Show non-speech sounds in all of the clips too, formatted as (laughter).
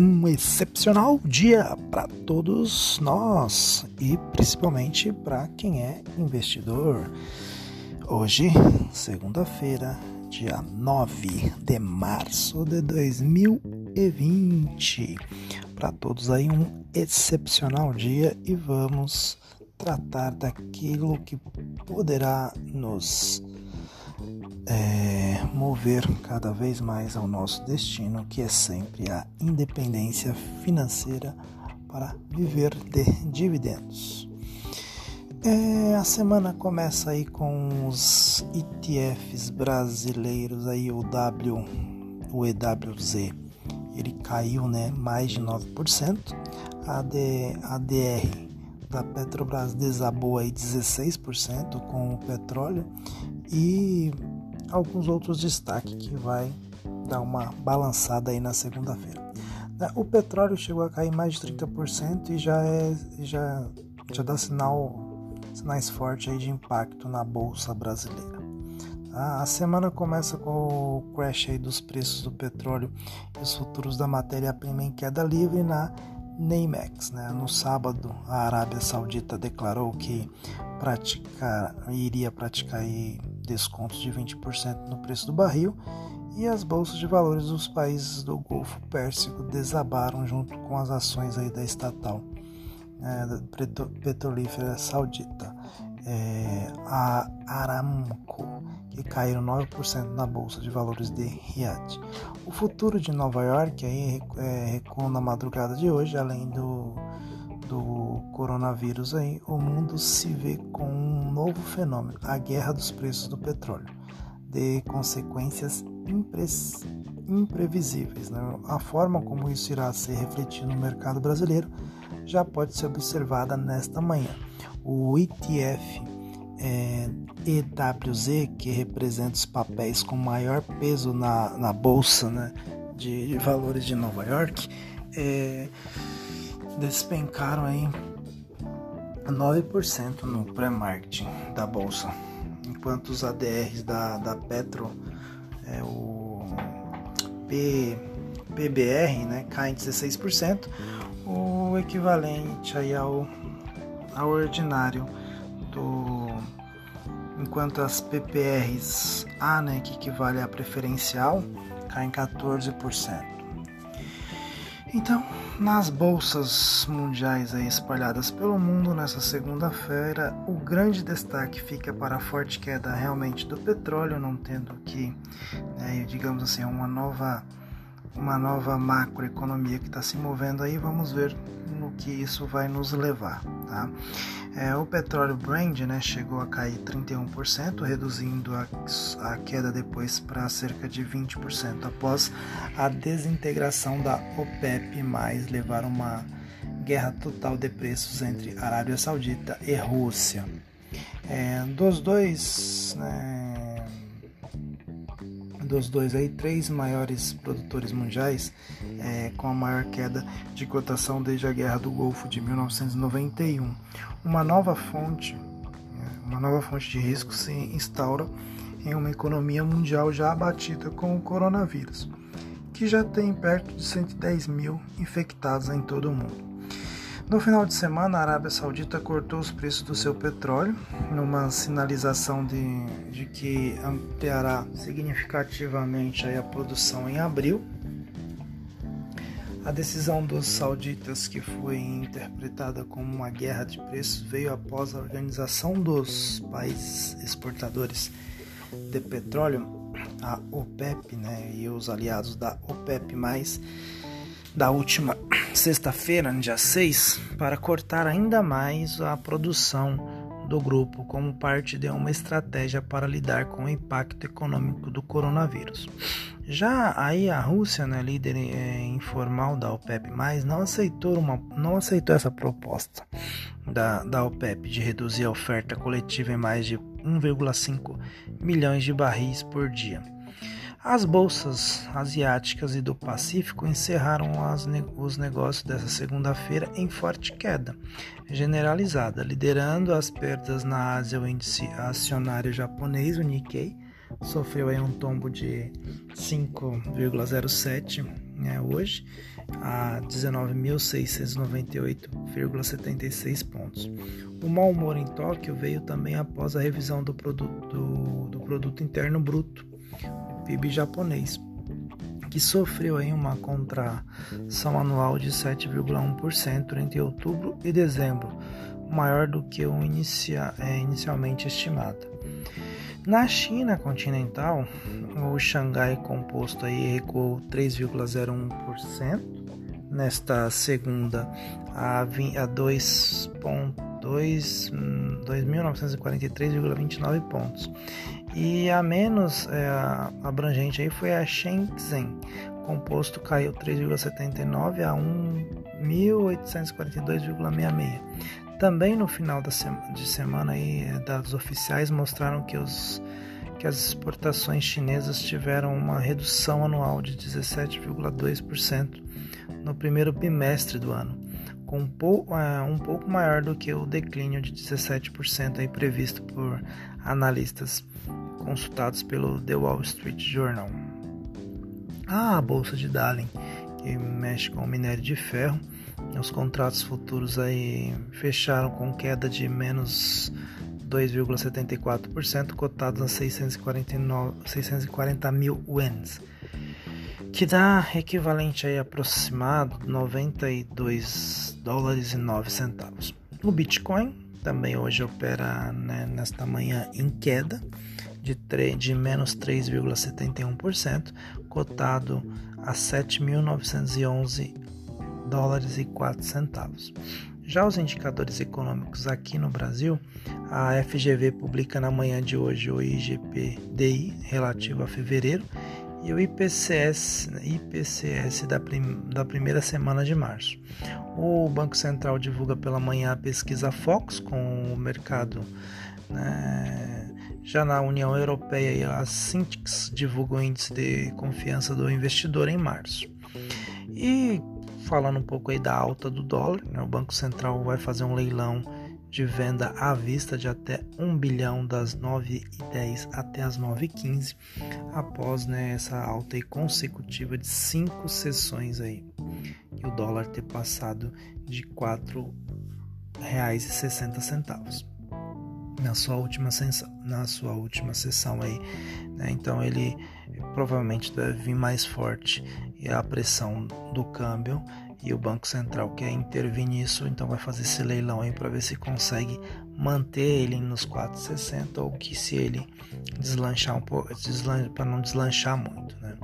um excepcional dia para todos nós e principalmente para quem é investidor. Hoje, segunda-feira, dia 9 de março de 2020. Para todos aí um excepcional dia e vamos tratar daquilo que poderá nos é, mover cada vez mais ao nosso destino, que é sempre a independência financeira para viver de dividendos. É, a semana começa aí com os ETFs brasileiros aí o W, o EWZ, ele caiu né mais de 9%, a D, a da Petrobras desabou aí 16% com o petróleo e alguns outros destaques que vai dar uma balançada aí na segunda-feira. Né, o petróleo chegou a cair mais de 30% e já é já já dá sinal sinais fortes aí de impacto na bolsa brasileira. A semana começa com o crash aí dos preços do petróleo e os futuros da matéria-prima em queda livre na Neymex. Né? No sábado, a Arábia Saudita declarou que praticar, iria praticar descontos de 20% no preço do barril e as bolsas de valores dos países do Golfo Pérsico desabaram junto com as ações aí da estatal é, petrolífera saudita, é, a Aramco, que caíram 9% na bolsa de valores de Riyadh. O futuro de Nova York aí é, recuou na madrugada de hoje, além do, do coronavírus aí, o mundo se vê com um novo fenômeno, a guerra dos preços do petróleo, de consequências imprevisíveis. Né? A forma como isso irá ser refletido no mercado brasileiro já pode ser observada nesta manhã. O ETF é, EWZ, que representa os papéis com maior peso na, na bolsa né, de, de valores de Nova York, é, despencaram aí 9% no pré-marketing da bolsa, enquanto os ADRs da, da Petro, é, o P, PBR, né, caem 16%, o equivalente aí ao, ao ordinário do enquanto as PPRs A, né, que equivale a preferencial, caem 14%. Então, nas bolsas mundiais aí espalhadas pelo mundo nessa segunda-feira, o grande destaque fica para a forte queda realmente do petróleo, não tendo que, né, digamos assim, uma nova uma nova macroeconomia que está se movendo aí, vamos ver no que isso vai nos levar. Tá? É, o petróleo Brand né, chegou a cair 31%, reduzindo a, a queda depois para cerca de 20%, após a desintegração da OPEP, levar uma guerra total de preços entre Arábia Saudita e Rússia. É, dos dois, né, dos dois aí, três maiores produtores mundiais, é, com a maior queda de cotação desde a Guerra do Golfo de 1991. Uma nova fonte, é, uma nova fonte de risco se instaura em uma economia mundial já abatida com o coronavírus, que já tem perto de 110 mil infectados em todo o mundo. No final de semana, a Arábia Saudita cortou os preços do seu petróleo, numa sinalização de, de que ampliará significativamente a produção em abril. A decisão dos sauditas, que foi interpretada como uma guerra de preços, veio após a organização dos países exportadores de petróleo, a OPEP, né, e os aliados da OPEP+, da última sexta-feira, dia 6, para cortar ainda mais a produção do grupo como parte de uma estratégia para lidar com o impacto econômico do coronavírus. Já aí a Rússia, né, líder é, informal da OPEP+, não aceitou, uma, não aceitou essa proposta da, da OPEP de reduzir a oferta coletiva em mais de 1,5 milhões de barris por dia. As bolsas asiáticas e do Pacífico encerraram ne os negócios dessa segunda-feira em forte queda generalizada, liderando as perdas na Ásia o índice acionário japonês, o Nikkei, sofreu aí um tombo de 5,07 né, hoje a 19.698,76 pontos. O mau humor em Tóquio veio também após a revisão do produto, do, do produto interno bruto, PIB japonês, que sofreu aí uma contração anual de 7,1% entre outubro e dezembro, maior do que o inicia, é, inicialmente estimado. Na China continental, o Xangai Composto aí recuou 3,01% nesta segunda a, 2.943,29 hum, pontos. E a menos é, abrangente aí foi a Shenzhen, composto caiu 3,79 a 1.842,66. Também no final da de semana, aí, eh, dados oficiais mostraram que, os, que as exportações chinesas tiveram uma redução anual de 17,2% no primeiro bimestre do ano, com um pouco, uh, um pouco maior do que o declínio de 17% aí previsto por analistas consultados pelo The Wall Street Journal. Ah, a bolsa de Dalian, que mexe com o minério de ferro, os contratos futuros aí fecharam com queda de menos 2,74%, cotados a 649, 640 mil yuans, que dá equivalente aí aproximado 92 dólares e 9 centavos. O Bitcoin também hoje opera né, nesta manhã em queda de, de menos 3,71%, cotado a 7.911 dólares e 4 centavos. Já os indicadores econômicos aqui no Brasil, a FGV publica na manhã de hoje o IGPDI relativo a fevereiro e o IPCS, IPCS da, prim, da primeira semana de março. O Banco Central divulga pela manhã a pesquisa Fox com o mercado. Né, já na União Europeia, a Syntax divulga o índice de confiança do investidor em março. E falando um pouco aí da alta do dólar, né? o Banco Central vai fazer um leilão de venda à vista de até 1 bilhão das 9h10 até as 9h15, após né, essa alta aí consecutiva de cinco sessões aí, e o dólar ter passado de R$ 4,60 na sua última sessão, na sua última sessão aí, né? Então ele provavelmente deve vir mais forte a pressão do câmbio e o Banco Central quer intervir nisso, então vai fazer esse leilão aí para ver se consegue manter ele nos 4,60 ou que se ele deslanchar um pouco, para não deslanchar muito, né?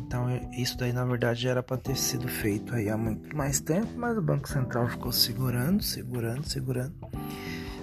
Então isso daí na verdade era para ter sido feito aí há muito mais tempo, mas o Banco Central ficou segurando, segurando, segurando.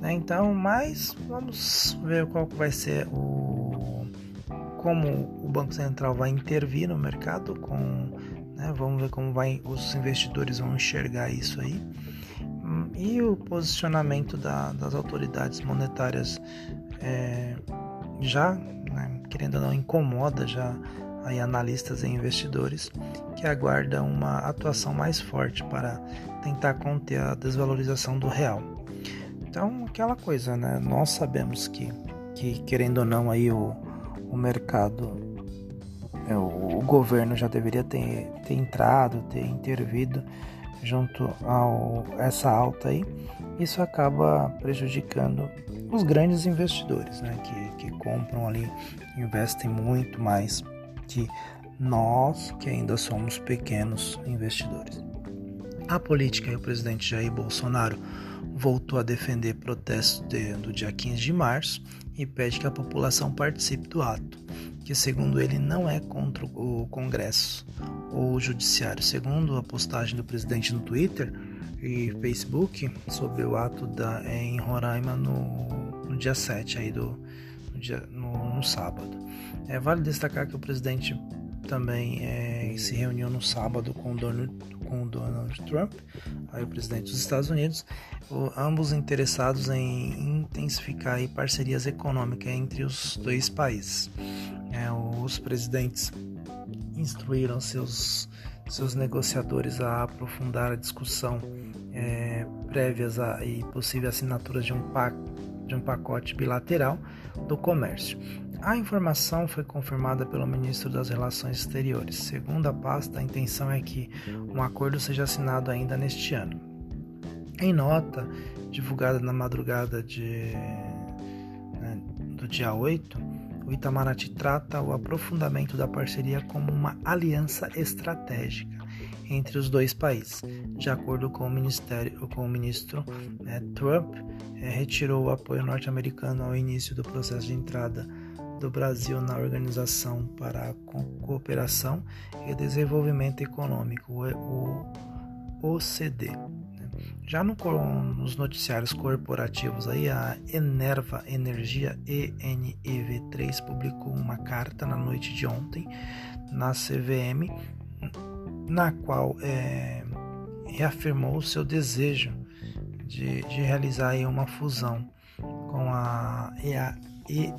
Né? Então, mas vamos ver qual vai ser o como o Banco Central vai intervir no mercado com né? vamos ver como vai os investidores vão enxergar isso aí e o posicionamento da, das autoridades monetárias é, já né, querendo ou não incomoda já aí analistas e investidores que aguardam uma atuação mais forte para tentar conter a desvalorização do real. Então, aquela coisa, né? Nós sabemos que, que querendo ou não, aí o, o mercado, o, o governo já deveria ter, ter entrado, ter intervido junto a essa alta aí. Isso acaba prejudicando os grandes investidores, né? Que, que compram ali, investem muito mais que nós que ainda somos pequenos investidores. A política e o presidente Jair Bolsonaro voltou a defender protestos de, do dia 15 de março e pede que a população participe do ato, que segundo ele não é contra o Congresso ou o Judiciário. Segundo a postagem do presidente no Twitter e Facebook sobre o ato da, em Roraima no, no dia 7 aí do, no, dia, no, no sábado. É, vale destacar que o presidente também é, se reuniu no sábado com o, Donald, com Donald Trump, aí o presidente dos Estados Unidos, o, ambos interessados em intensificar parcerias econômicas entre os dois países. É, os presidentes instruíram seus, seus negociadores a aprofundar a discussão é, prévias a, e possível assinatura de um, pac, de um pacote bilateral do comércio. A informação foi confirmada pelo ministro das Relações Exteriores. Segundo a pasta, a intenção é que um acordo seja assinado ainda neste ano. Em nota divulgada na madrugada de, né, do dia 8, o Itamaraty trata o aprofundamento da parceria como uma aliança estratégica entre os dois países. De acordo com o, ministério, com o ministro né, Trump, é, retirou o apoio norte-americano ao início do processo de entrada do Brasil na Organização para a Cooperação e Desenvolvimento Econômico, o OCDE. Já no, nos noticiários corporativos, aí, a Enerva Energia ENEV3 publicou uma carta na noite de ontem na CVM, na qual é, reafirmou o seu desejo de, de realizar aí, uma fusão com a EA, e,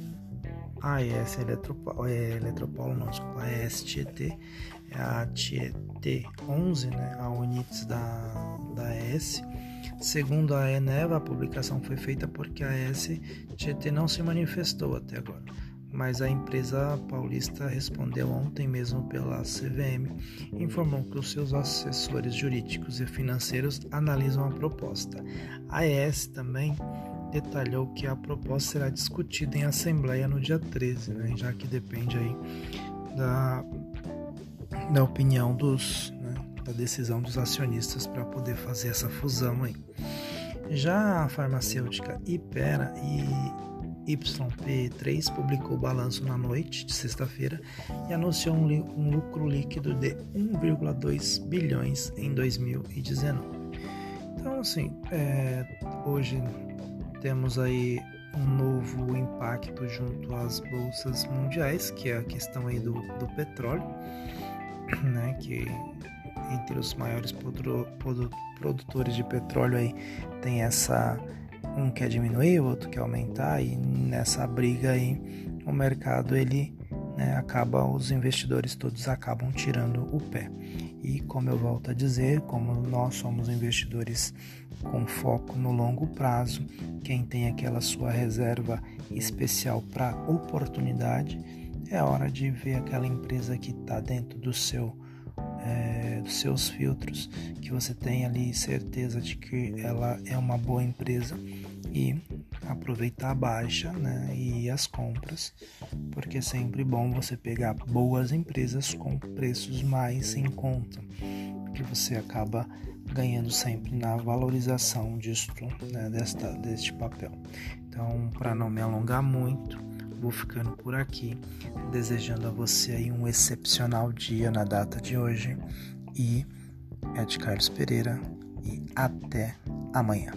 AES Eletropaulo, é, Eletropaulo não, desculpa, a ESTT, é a TIET 11, né, a Units da, da ES. Segundo a Eneva, a publicação foi feita porque a ES-TT não se manifestou até agora, mas a empresa paulista respondeu ontem mesmo pela CVM informou que os seus assessores jurídicos e financeiros analisam a proposta. A ES também detalhou que a proposta será discutida em assembleia no dia 13, né, já que depende aí da, da opinião dos, né, da decisão dos acionistas para poder fazer essa fusão aí. Já a farmacêutica Ipera e YP3 publicou o balanço na noite de sexta-feira e anunciou um, um lucro líquido de 1,2 bilhões em 2019. Então, assim, é, hoje temos aí um novo impacto junto às bolsas mundiais, que é a questão aí do, do petróleo, (clears throat) né, que entre os maiores produtores de petróleo aí tem essa um quer diminuir, o outro quer aumentar e nessa briga aí o mercado ele né, acaba os investidores todos acabam tirando o pé. E como eu volto a dizer, como nós somos investidores com foco no longo prazo, quem tem aquela sua reserva especial para oportunidade, é hora de ver aquela empresa que está dentro do seu é, dos seus filtros, que você tem ali certeza de que ela é uma boa empresa e aproveitar a baixa né, e as compras, porque é sempre bom você pegar boas empresas com preços mais em conta, porque você acaba ganhando sempre na valorização disto, né, desta, deste papel. Então, para não me alongar muito, vou ficando por aqui, desejando a você aí um excepcional dia na data de hoje e é de Carlos Pereira e até amanhã.